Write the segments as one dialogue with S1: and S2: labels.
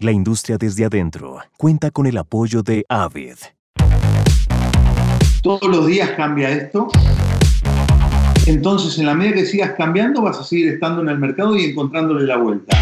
S1: La industria desde adentro cuenta con el apoyo de Avid.
S2: Todos los días cambia esto. Entonces, en la medida que sigas cambiando, vas a seguir estando en el mercado y encontrándole la vuelta.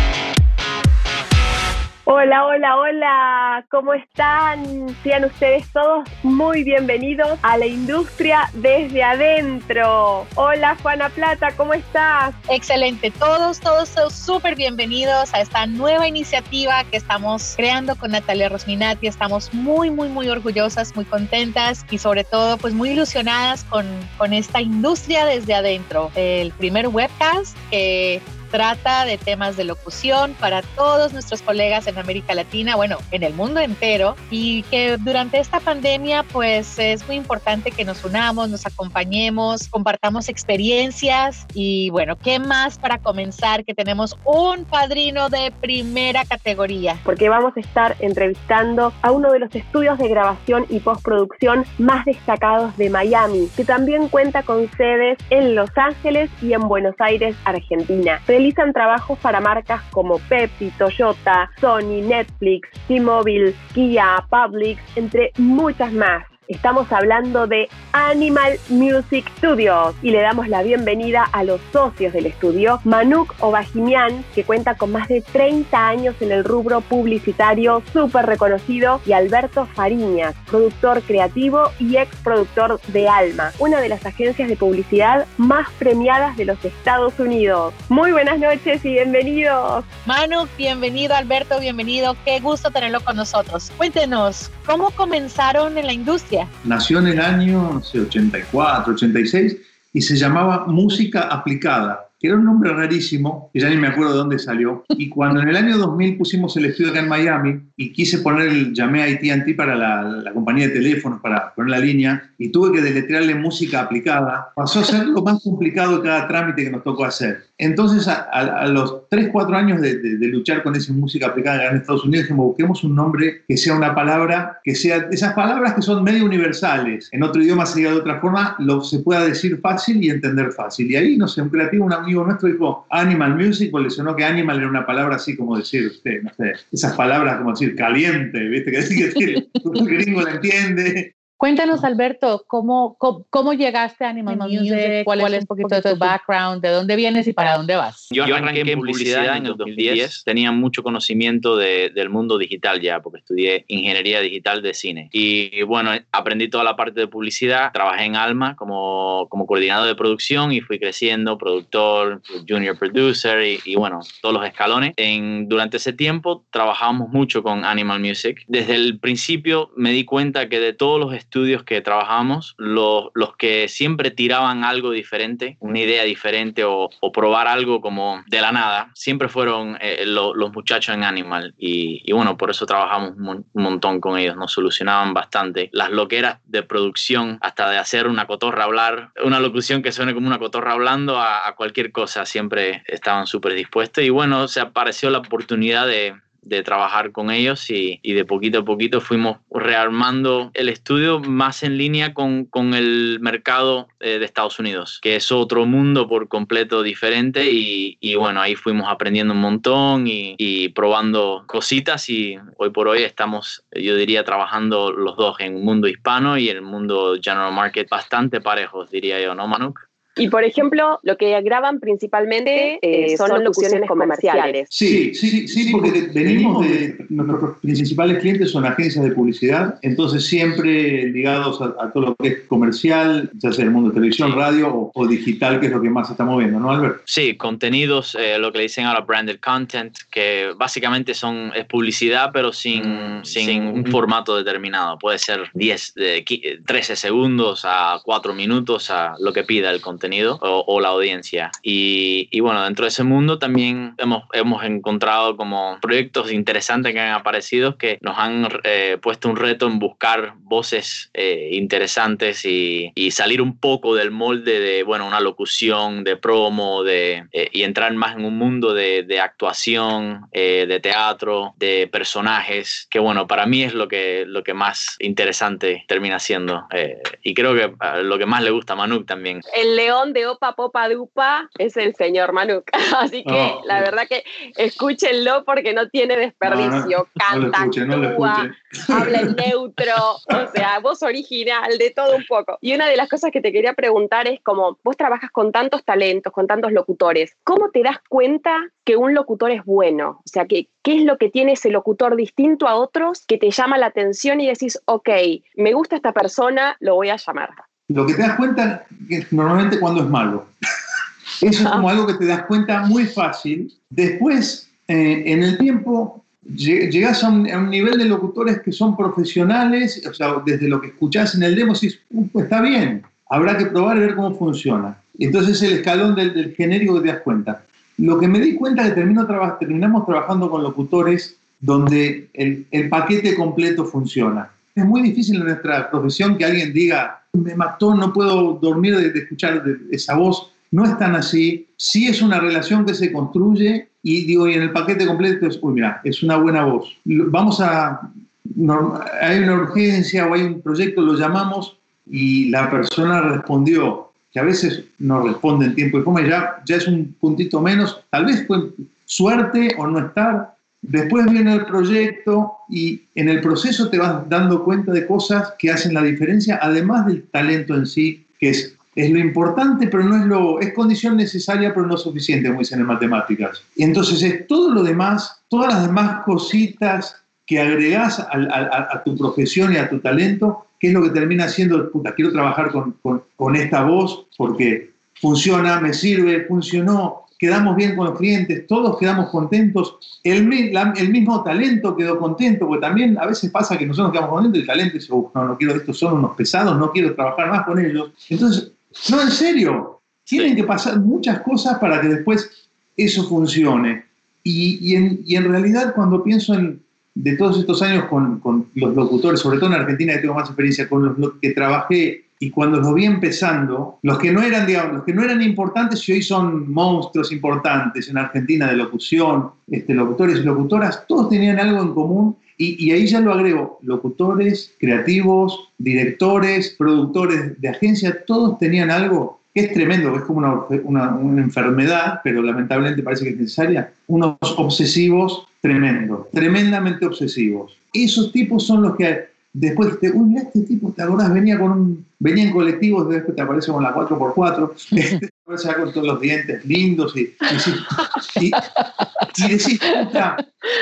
S3: Hola, hola, hola, ¿cómo están? Sean ustedes todos muy bienvenidos a la industria desde adentro. Hola, Juana Plata, ¿cómo estás?
S4: Excelente, todos, todos súper bienvenidos a esta nueva iniciativa que estamos creando con Natalia Rosminati. Estamos muy, muy, muy orgullosas, muy contentas y sobre todo pues muy ilusionadas con, con esta industria desde adentro. El primer webcast que trata de temas de locución para todos nuestros colegas en América Latina, bueno, en el mundo entero, y que durante esta pandemia pues es muy importante que nos unamos, nos acompañemos, compartamos experiencias y bueno, ¿qué más para comenzar? Que tenemos un padrino de primera categoría.
S3: Porque vamos a estar entrevistando a uno de los estudios de grabación y postproducción más destacados de Miami, que también cuenta con sedes en Los Ángeles y en Buenos Aires, Argentina realizan trabajos para marcas como Pepsi, Toyota, Sony, Netflix, T-Mobile, Kia, Publix, entre muchas más. Estamos hablando de Animal Music Studios y le damos la bienvenida a los socios del estudio, Manuk Obajimian, que cuenta con más de 30 años en el rubro publicitario súper reconocido, y Alberto Fariñas, productor creativo y ex productor de Alma, una de las agencias de publicidad más premiadas de los Estados Unidos. Muy buenas noches y bienvenidos.
S4: Manuk, bienvenido, Alberto, bienvenido. Qué gusto tenerlo con nosotros. Cuéntenos, ¿cómo comenzaron en la industria?
S2: Nació en el año 84, 86 y se llamaba Música Aplicada que era un nombre rarísimo, que ya ni me acuerdo de dónde salió. Y cuando en el año 2000 pusimos el estudio acá en Miami y quise poner, el, llamé a AT&T para la, la, compañía de teléfonos para poner la línea y tuve que deletrearle música aplicada, pasó a ser lo más complicado de cada trámite que nos tocó hacer. Entonces, a, a, los 3, 4 años de, de, de, luchar con esa música aplicada en Estados Unidos, dijimos, busquemos un nombre que sea una palabra, que sea esas palabras que son medio universales. En otro idioma sería de otra forma, lo se pueda decir fácil y entender fácil. Y ahí, no sé, un creativo, un amigo nuestro dijo Animal Music, porque le sonó que Animal era una palabra así como decir, usted, no sé, esas palabras como decir caliente, ¿viste? Que decir que el gringo la entiende.
S4: Cuéntanos, Alberto, ¿cómo, cómo, cómo llegaste a Animal, Music? ¿Cuál, es un poquito de tu background? ¿De dónde vienes y para dónde vas?
S5: Yo arranqué en publicidad en el 2010. Tenía mucho conocimiento de, del mundo digital ya, porque estudié ingeniería digital de cine. Y bueno, aprendí toda la parte de publicidad. Trabajé en Alma como, como coordinador de producción y fui creciendo, productor, junior producer y, y bueno, todos los escalones. En, durante ese tiempo trabajamos mucho con Animal Music. Desde el principio me di cuenta que de todos los estudios que trabajamos, los, los que siempre tiraban algo diferente, una idea diferente o, o probar algo como de la nada, siempre fueron eh, lo, los muchachos en Animal. Y, y, bueno, por eso trabajamos un montón con ellos, nos solucionaban bastante las loqueras de producción, hasta de hacer una cotorra hablar, una locución que suene como una cotorra hablando a, a cualquier cosa, siempre estaban súper dispuestos. Y bueno, se apareció la oportunidad de, de trabajar con ellos y, y, de poquito a poquito fuimos rearmando el estudio más en línea con, con el mercado eh, de Estados Unidos, que es otro mundo por completo diferente y, y bueno, ahí fuimos aprendiendo un montón y, y, probando cositas y hoy por hoy estamos, yo diría, trabajando los dos en el mundo hispano y el mundo general market bastante parejos, diría yo, ¿no, Manuk?
S3: Y por ejemplo, lo que graban principalmente eh, son, son, locuciones comerciales.
S2: Sí, sí, sí, porque venimos de. Nuestros principales clientes son agencias de publicidad, entonces siempre ligados a, a todo lo que es comercial, ya sea el mundo de televisión, radio o, o, digital, que es lo que más se está moviendo, ¿no, Albert?
S5: Sí, contenidos, eh, lo que le dicen ahora branded content, que básicamente son, es publicidad, pero sin, mm, sin sí. un formato determinado. Puede ser 10, de 13 segundos a 4 minutos, a lo que pida el contenido contenido o, o la audiencia. Y, y, bueno, dentro de ese mundo también hemos, hemos encontrado como proyectos interesantes que han aparecido que nos han eh, puesto un reto en buscar voces eh, interesantes y, y, salir un poco del molde de, bueno, una locución, de promo, de, eh, y entrar más en un mundo de, de actuación, eh, de teatro, de personajes, que bueno, para mí es lo que, lo que más interesante termina siendo. Eh, y creo que lo que más le gusta a Manuk también.
S3: El Leo
S6: león de Opa Popa Dupa es el señor Manuk. Así que
S2: Oh,
S6: la verdad que escúchenlo porque no tiene desperdicio.
S2: No,
S6: Canta,
S2: no
S6: actúa, habla en neutro, o sea, voz original, de todo un poco. Y una de las cosas que te quería preguntar es como, vos trabajas con tantos talentos, con tantos locutores, ¿cómo te das cuenta que un locutor es bueno? O sea, que, ¿qué es lo que tiene ese locutor distinto a otros que te llama la atención y decís, ok, me gusta esta persona, lo voy a llamar?
S2: Lo que te das cuenta es normalmente cuando es malo. Eso es como algo que te das cuenta muy fácil. Después, eh, en el tiempo, lle- llegas a un, a un nivel de locutores que son profesionales, o sea, desde lo que escuchás en el demo, decís, "Uh, pues está bien, habrá que probar y ver cómo funciona. Entonces el escalón del, del genérico que te das cuenta. Lo que me di cuenta es que termino traba- terminamos trabajando con locutores donde el, el paquete completo funciona. Es muy difícil en nuestra profesión que alguien diga, me mató, no puedo dormir de, escuchar esa voz. No es tan así. Sí es una relación que se construye y digo, y en el paquete completo es, mira, es una buena voz. Vamos a, hay una urgencia o hay un proyecto, lo llamamos y la persona respondió, que a veces no responde en tiempo y forma, ya, ya es un puntito menos, tal vez fue suerte o no estar. Después viene el proyecto y en el proceso te vas dando cuenta de cosas que hacen la diferencia, además del talento en sí, que es, es lo importante, pero no es lo, es condición necesaria, pero no suficiente, como dicen en matemáticas. Y entonces es todo lo demás, todas las demás cositas que agregás a, tu profesión y a tu talento, que es lo que termina siendo, puta, quiero trabajar con- con esta voz porque funciona, me sirve, funcionó, quedamos bien con los clientes, todos quedamos contentos, el, mi- la- el mismo talento quedó contento, porque también a veces pasa que nosotros quedamos contentos y el talento dice, "Uf, no, no quiero, estos son unos pesados, no quiero trabajar más con ellos. Entonces, no, en serio, tienen que pasar muchas cosas para que después eso funcione. Y, y en, y en realidad cuando pienso en, de todos estos años con, con los locutores, sobre todo en Argentina que tengo más experiencia, con los lo- que trabajé y cuando los vi empezando, los que no eran, digamos, los que no eran importantes y hoy son monstruos importantes en Argentina de locución, este, locutores y locutoras, todos tenían algo en común y, y ahí ya lo agrego, locutores, creativos, directores, productores de agencia, todos tenían algo que es tremendo, es como una, enfermedad, pero lamentablemente parece que es necesaria, unos obsesivos tremendos, tremendamente obsesivos. Esos tipos son los que después te, uy, este tipo, ¿te acordás? Venía, con un, venía en colectivos, después te aparece con la 4x4, este, te aparece ya con todos los dientes lindos y, y, decís- y, y decís, puta,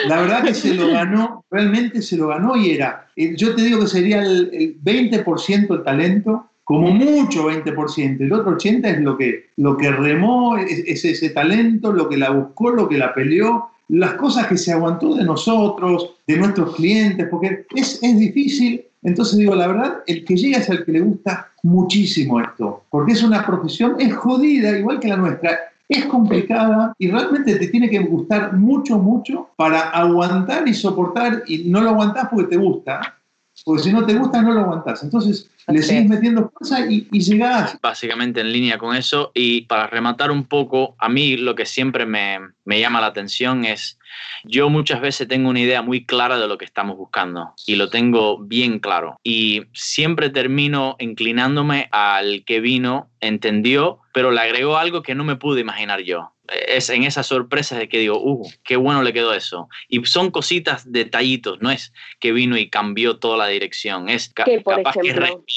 S2: la verdad que se lo ganó, realmente se lo ganó y era, eh, yo te digo que sería el, el 20% el talento, como mucho 20%, el otro 80% es lo que, lo que remó, es, es ese talento, lo que la buscó, lo que la peleó, las cosas que se aguantó de nosotros, de nuestros clientes, porque es, es difícil. Entonces digo, la verdad, el que llega es el que le gusta muchísimo esto, porque es una profesión, es jodida, igual que la nuestra, es complicada y realmente te tiene que gustar mucho, mucho para aguantar y soportar y no lo aguantás porque te gusta, porque si no te gusta no lo aguantás. Entonces le
S4: es.
S2: metiendo fuerza y, y llegás.
S5: básicamente en línea con eso. Y para rematar un poco, a mí lo que siempre me, me llama la atención es, yo muchas veces tengo una idea muy clara de lo que estamos buscando y lo tengo bien claro. Y siempre termino inclinándome al que vino, entendió, pero le agregó algo que no me pude imaginar yo. Es en esas sorpresas de que digo, uh, qué bueno le quedó eso. Y son cositas, detallitos, no es que vino y cambió toda la dirección, es ca-
S6: ¿Qué, por
S5: capaz que?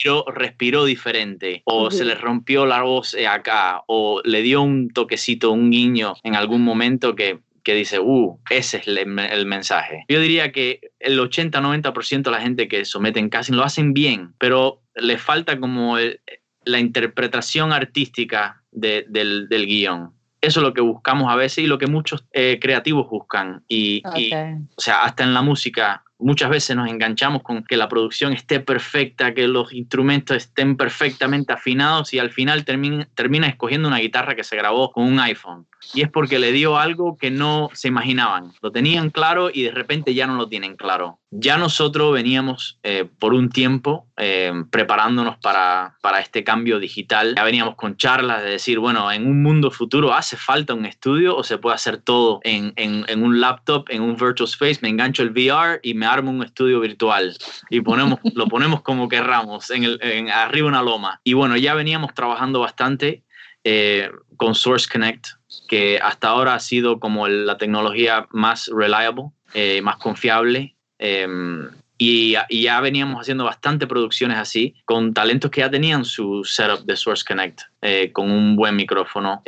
S5: Respiró, respiró diferente, o se le rompió la voz eh, acá, o le dio un toquecito, un guiño en algún momento que, que dice, uh, ese es el, el mensaje. Yo diría que el 80-90% de la gente que someten casting lo hacen bien, pero le falta como el- la interpretación artística de- del, del guion. Eso es lo que buscamos a veces y lo que muchos eh, creativos buscan. Y, y,
S4: Ok.
S5: o sea, hasta en la música, muchas veces nos enganchamos con que la producción esté perfecta, que los instrumentos estén perfectamente afinados y al final termina, termina escogiendo una guitarra que se grabó con un iPhone. Y es porque le dio algo que no se imaginaban. Lo tenían claro y de repente ya no lo tienen claro. Ya nosotros veníamos eh, por un tiempo eh, preparándonos para, para este cambio digital. Ya veníamos con charlas de decir, bueno, en un mundo futuro hace falta un estudio o se puede hacer todo en, en- un laptop, en un virtual space, me engancho el VR y me armo un estudio virtual y ponemos, lo ponemos como querramos, en el, en- arriba una loma. Y bueno, ya veníamos trabajando bastante eh, con Source Connect, que hasta ahora ha sido como la tecnología más reliable, eh, más confiable. Em, y, ya veníamos haciendo bastante producciones así, con talentos que ya tenían su setup de Source Connect, eh, con un buen micrófono,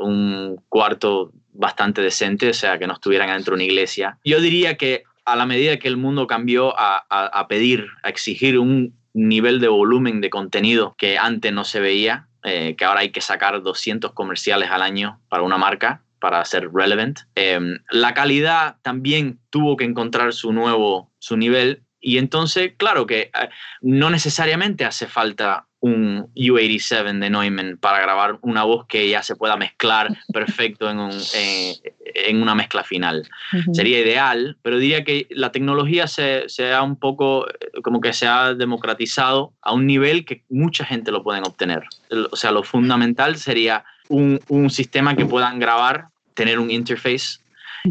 S5: un cuarto bastante decente, o sea, que no estuvieran dentro de una iglesia. Yo diría que a la medida que el mundo cambió a pedir, a exigir un nivel de volumen de contenido que antes no se veía, eh, que ahora hay que sacar 200 comerciales al año para una marca para ser relevant. Em, la calidad también tuvo que encontrar su nuevo, su nivel y entonces, claro que eh, no necesariamente hace falta un U87 de Neumann para grabar una voz que ya se pueda mezclar perfecto en, en una mezcla final. Sería ideal, pero diría que la tecnología se, se, ha un poco, como que se ha democratizado a un nivel que mucha gente lo pueden obtener. O sea, lo fundamental sería un, un sistema que puedan grabar, tener un interface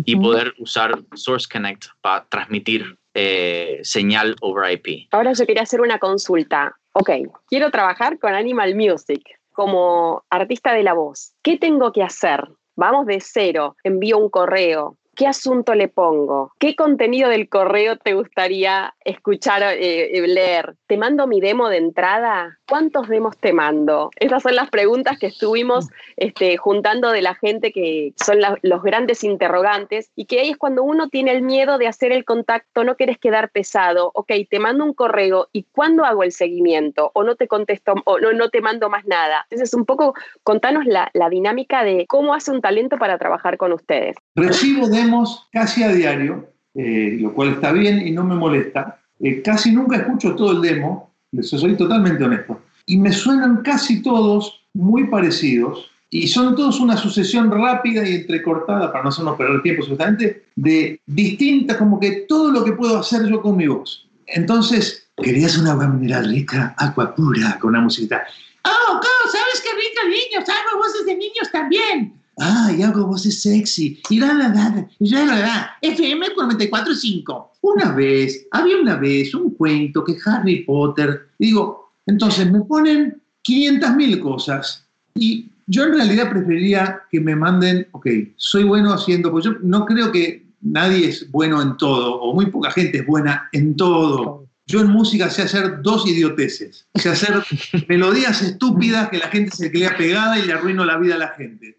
S5: y poder usar Source Connect para transmitir eh, señal over IP.
S6: Ahora yo quería hacer una consulta ok, quiero trabajar con Animal Music como artista de la voz. ¿Qué tengo que hacer? Vamos de cero, envío un correo, ¿Qué asunto le pongo? ¿Qué contenido del correo te gustaría escuchar, eh, eh, leer? ¿Te mando mi demo de entrada? ¿Cuántos demos te mando? Esas son las preguntas que estuvimos este, juntando de la gente que son los grandes interrogantes y que ahí es cuando uno tiene el miedo de hacer el contacto, no quieres quedar pesado, ok, te mando un correo y ¿cuándo hago el seguimiento? O no te contesto, o no, no te mando más nada. Entonces, un poco contanos la, la dinámica de cómo hace un talento para trabajar con ustedes.
S2: Recibo demos casi a diario, eh, lo cual está bien y no me molesta. Eh, casi nunca escucho todo el demo, eso soy totalmente honesto. Y me suenan casi todos muy parecidos y son todos una sucesión rápida y entrecortada, para no hacernos perder tiempo absolutamente, de distintas, como que todo lo que puedo hacer yo con mi voz. Entonces, querías una agua mineral rica, agua pura, con una musiquita.
S7: ¡Oh, ¿sabes qué rica niños? Hago voces de niños también
S2: ay, hago voces sexy, y la, la, la, la, la, la,
S7: FM 94.5.
S2: Una vez, había una vez un cuento que Harry Potter, digo, entonces me ponen 500 mil cosas, y yo en realidad preferiría que me manden, ok, soy bueno haciendo, pues yo no creo que nadie es bueno en todo, o muy poca gente es buena en todo. Yo en música sé hacer dos idioteces, sé hacer melodías estúpidas que la gente se queda pegada y le arruino la vida a la gente.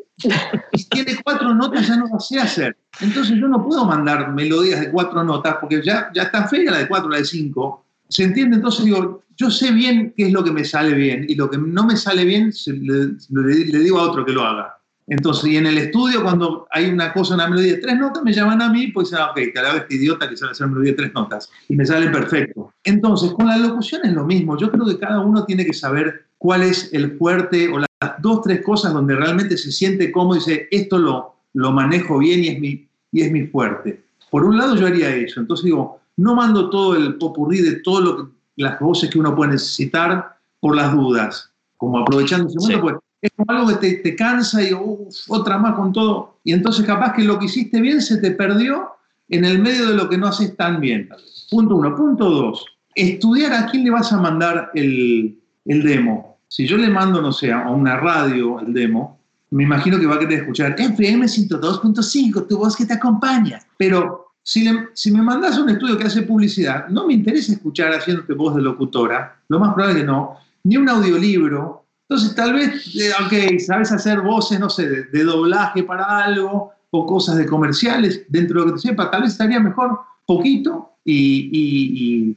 S2: Si tiene cuatro notas ya no lo sé hacer. Entonces yo no puedo mandar melodías de cuatro notas porque ya, ya está fea la de cuatro, la de cinco. ¿Se entiende? Entonces digo, yo sé bien qué es lo que me sale bien y lo que no me sale bien le digo a otro que lo haga. Entonces, y en el estudio, cuando hay una cosa, una melodía de tres notas, me llaman a mí, pues dicen, ah, ok, te la este idiota que sabe hacer melodía de tres notas. Y me sale perfecto. Entonces, con la locución es lo mismo. Yo creo que cada uno tiene que saber cuál es el fuerte o las dos, tres cosas donde realmente se siente cómodo y dice, esto lo, lo manejo bien y es, mi, y es mi fuerte. Por un lado, yo haría eso. Entonces digo, no mando todo el popurrí de todas las voces que uno puede necesitar por las dudas. Como aprovechando ese momento, pues es como algo que te, cansa y otra más con todo. Y entonces capaz que lo que hiciste bien se te perdió en el medio de lo que no haces tan bien. Punto uno. Punto dos. Estudiar a quién le vas a mandar el, el demo. Si yo le mando, no sé, a una radio el demo, me imagino que va a querer escuchar FM 102.5, tu voz que te acompaña. Pero si, si, me mandas un estudio que hace publicidad, no me interesa escuchar haciéndote voz de locutora, lo más probable es que no, ni un audiolibro, entonces, tal vez, eh, ok, sabes hacer voces, no sé, de, doblaje para algo o cosas de comerciales, dentro de lo que te sepa, tal vez estaría mejor poquito y,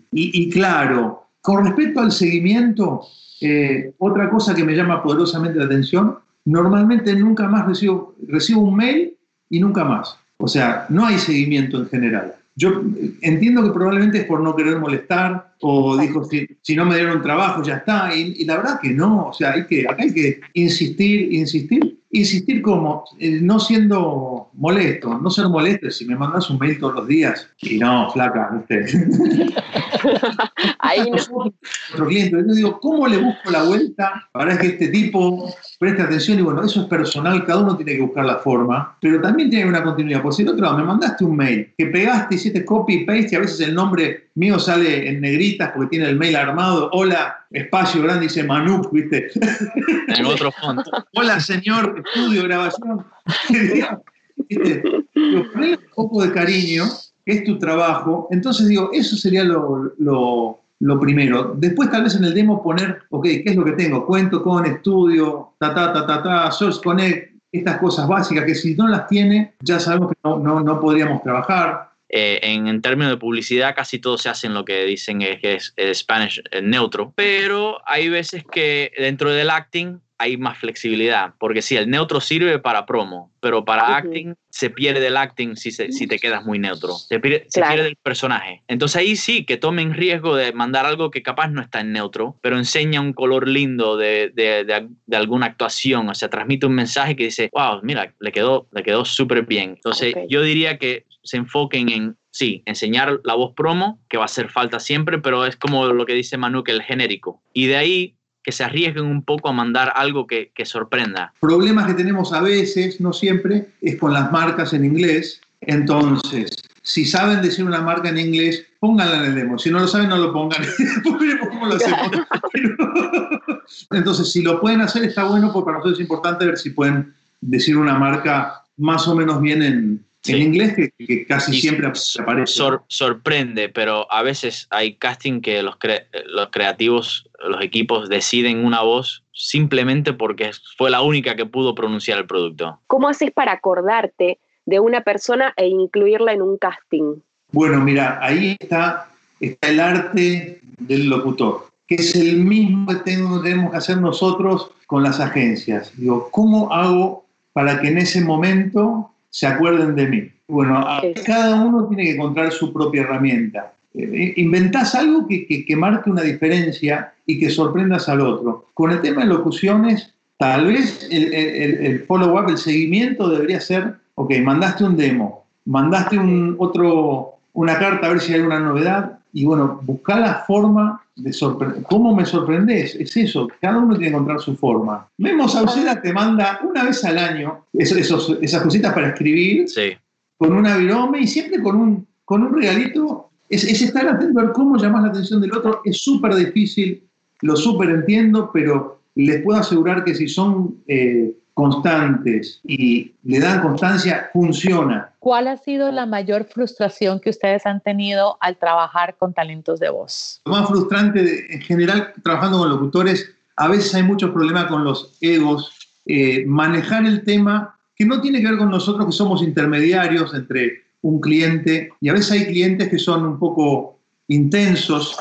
S2: claro. Con respecto al seguimiento, eh, otra cosa que me llama poderosamente la atención, normalmente nunca más recibo un mail y nunca más. O sea, no hay seguimiento en general. Yo entiendo que probablemente es por no querer molestar o dijo, si, no me dieron trabajo ya está. Y, la verdad que no, o sea, hay que, acá hay que insistir, insistir, insistir como eh, no siendo molesto, no ser molesto. Si me mandas un mail todos los días y no, flaca, ¿viste?
S6: Ahí no.
S2: Otro cliente. Yo digo, ¿cómo le busco la vuelta para que este tipo preste atención? Y bueno, eso es personal, cada uno tiene que buscar la forma, pero también tiene una continuidad. Por si el otro lado me mandaste un mail, que pegaste, hiciste copy y paste, y a veces el nombre mío sale en negritas porque tiene el mail armado. Hola, espacio grande, dice Manuk, ¿viste?
S5: En otro fondo.
S2: Hola, señor, estudio, grabación. ¿Viste? Ponle un poco de cariño, es tu trabajo. Entonces digo, eso sería lo, lo- primero. Después tal vez en el demo poner, ok, ¿qué es lo que tengo? Cuento con estudio, ta, ta, ta, ta, ta, Source Connect, estas cosas básicas que si no las tiene, ya sabemos que no, no, no podríamos trabajar.
S5: Eh, en, en términos de publicidad, casi todo se hace en lo que dicen es, que es el Spanish eh, neutro, pero hay veces que dentro del acting hay más flexibilidad, porque sí, el neutro sirve para promo, pero para
S6: Ujú.
S5: acting se pierde el acting si, se- si te quedas muy neutro, se pierde, se
S6: Claro.
S5: pierde el personaje. Entonces ahí sí, que tomen riesgo de mandar algo que capaz no está en neutro, pero enseña un color lindo de, de- de- de alguna actuación, o sea, transmite un mensaje que dice, wow, mira, le quedó, le quedó súper bien. Entonces
S6: Ok.
S5: yo diría que se enfoquen en, sí, enseñar la voz promo, que va a hacer falta siempre, pero es como lo que dice Manu, que el genérico. Y de ahí que se arriesguen un poco a mandar algo que, que sorprenda.
S2: Problemas que tenemos a veces, no siempre, es con las marcas en inglés. Entonces, si saben decir una marca en inglés, pónganla en el demo. Si no lo saben, no lo pongan. Cómo lo hacemos. Entonces, si lo pueden hacer, está bueno, porque para nosotros es importante ver si pueden decir una marca más o menos bien en,
S5: Sí.
S2: en inglés, que, que casi
S5: Y
S2: siempre aparece.
S5: Sor- sorprende, pero a veces hay casting que los, cre- los creativos, los equipos deciden una voz simplemente porque fue la única que pudo pronunciar el producto.
S6: ¿Cómo haces para acordarte de una persona e incluirla en un casting?
S2: Bueno, mira, ahí está, está el arte del locutor, que es el mismo que tenemos que hacer nosotros con las agencias. Digo, ¿cómo hago para que en ese momento se acuerden de mí? Bueno,
S6: Sí.
S2: cada uno tiene que encontrar su propia herramienta. Eh, inventás algo que, que- que marque una diferencia y que sorprendas al otro. Con el tema de locuciones, tal vez el, el- el follow-up, el seguimiento debería ser, ok, mandaste un demo, mandaste un otro, una carta a ver si hay alguna novedad y bueno, buscar la forma de. ¿Cómo me sorprendes? Es eso, cada uno tiene que encontrar su forma. Memo Sauceda te manda una vez al año esos- esos- esas cositas para escribir
S5: Sí,
S2: con una virome y siempre con un, con un regalito. Es, es estar atento a ver cómo llamas la atención del otro. Es súper difícil, lo súper entiendo, pero les puedo asegurar que si son eh, constantes y le dan constancia, funciona.
S8: ¿Cuál ha sido la mayor frustración que ustedes han tenido al trabajar con talentos de voz?
S2: Lo más frustrante, de- en general, trabajando con locutores, a veces hay muchos problemas con los egos. eh, manejar el tema que no tiene que ver con nosotros que somos intermediarios entre un cliente y a veces hay clientes que son un poco intensos,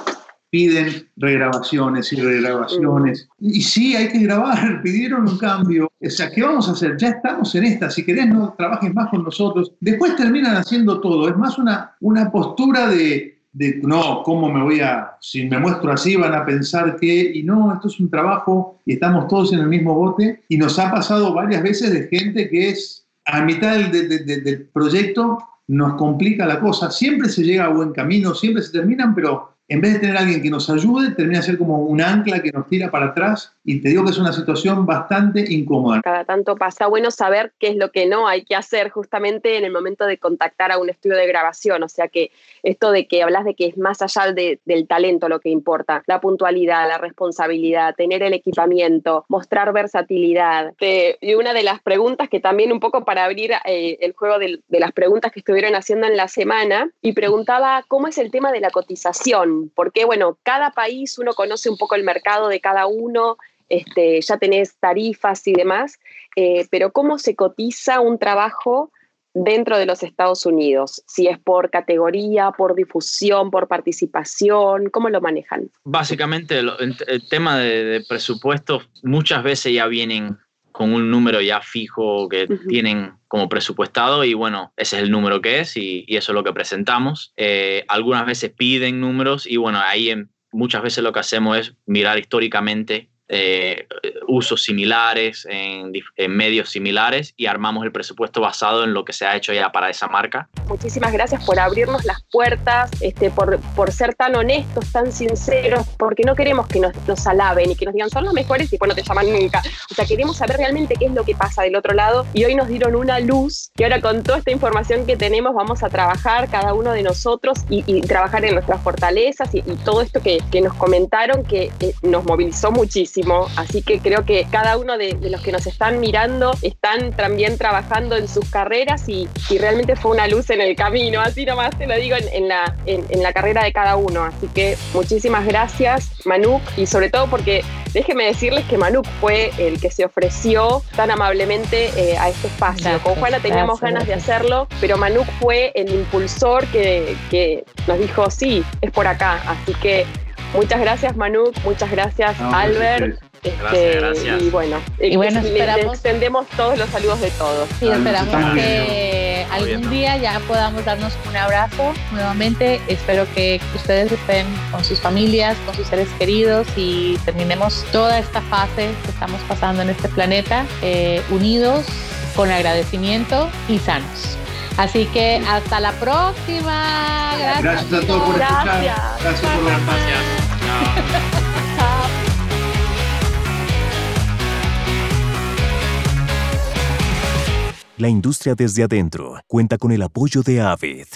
S2: piden regrabaciones y regrabaciones. Y sí, hay que grabar, pidieron un cambio. O sea, ¿qué vamos a hacer? Ya estamos en esta, si querés no trabajes más con nosotros. Después terminan haciendo todo. Es más una, una postura de, de, no, ¿cómo me voy a, si me muestro así van a pensar que, y no, esto es un trabajo y estamos todos en el mismo bote. Y nos ha pasado varias veces de gente que es a mitad del, de- de- de- del proyecto nos complica la cosa. Siempre se llega a buen camino, siempre se terminan, pero en vez de tener alguien que nos ayude, termina a ser como un ancla que nos tira para atrás y te digo que es una situación bastante incómoda.
S6: Cada tanto pasa bueno saber qué es lo que no hay que hacer justamente en el momento de contactar a un estudio de grabación. O sea que esto de que hablas de que es más allá de- del talento lo que importa, la puntualidad, la responsabilidad, tener el equipamiento, mostrar versatilidad. Y una de las preguntas que también un poco para abrir eh, el juego del- de las preguntas que estuvieron haciendo en la semana y preguntaba cómo es el tema de la cotización, porque bueno, cada país uno conoce un poco el mercado de cada uno, este, ya tenés tarifas y demás, eh, pero ¿cómo se cotiza un trabajo dentro de los Estados Unidos? Si es por categoría, por difusión, por participación, ¿cómo lo manejan?
S5: básicamente el, tema de presupuestos muchas veces ya vienen con un número ya fijo que tienen como presupuestado y bueno, ese es el número que es y, y eso es lo que presentamos. Eh, algunas veces piden números y bueno, ahí en- muchas veces lo que hacemos es mirar históricamente eh, usos similares, en, medios similares y armamos el presupuesto basado en lo que se ha hecho ya para esa marca.
S6: Muchísimas gracias por abrirnos las puertas, este, por, por ser tan honestos, tan sinceros, porque no queremos que nos, alaben y que nos digan son los mejores y pues no te llaman nunca. O sea, queremos saber realmente qué es lo que pasa del otro lado y hoy nos dieron una luz que ahora con toda esta información que tenemos vamos a trabajar cada uno de nosotros y, trabajar en nuestras fortalezas y, todo esto que, nos comentaron que nos movilizó muchísimo así que creo que cada uno de, los que nos están mirando están también trabajando en sus carreras y, realmente fue una luz en el camino, así nomás te lo digo en, la, en, la carrera de cada uno. Así que muchísimas gracias Manuk y sobre todo porque déjenme decirles que Manuk fue el que se ofreció tan amablemente eh, a este espacio. Con Juana teníamos ganas de hacerlo, pero Manuk fue el impulsor que, que nos dijo, sí, es por acá. Así que Muchas gracias Manu, muchas gracias Albert.
S5: Este, gracias,
S6: Y bueno,
S8: y bueno esperamos,
S6: extendemos todos los saludos de todos.
S8: Y esperamos que algún día ya podamos darnos un abrazo nuevamente. Espero que ustedes estén con sus familias, con sus seres queridos y terminemos toda esta fase que estamos pasando en este planeta eh, unidos, con agradecimiento y sanos. Así que hasta la próxima.
S2: Gracias, gracias a todos por escuchar. Gracias, por la
S1: La industria desde adentro cuenta con el apoyo de Avid.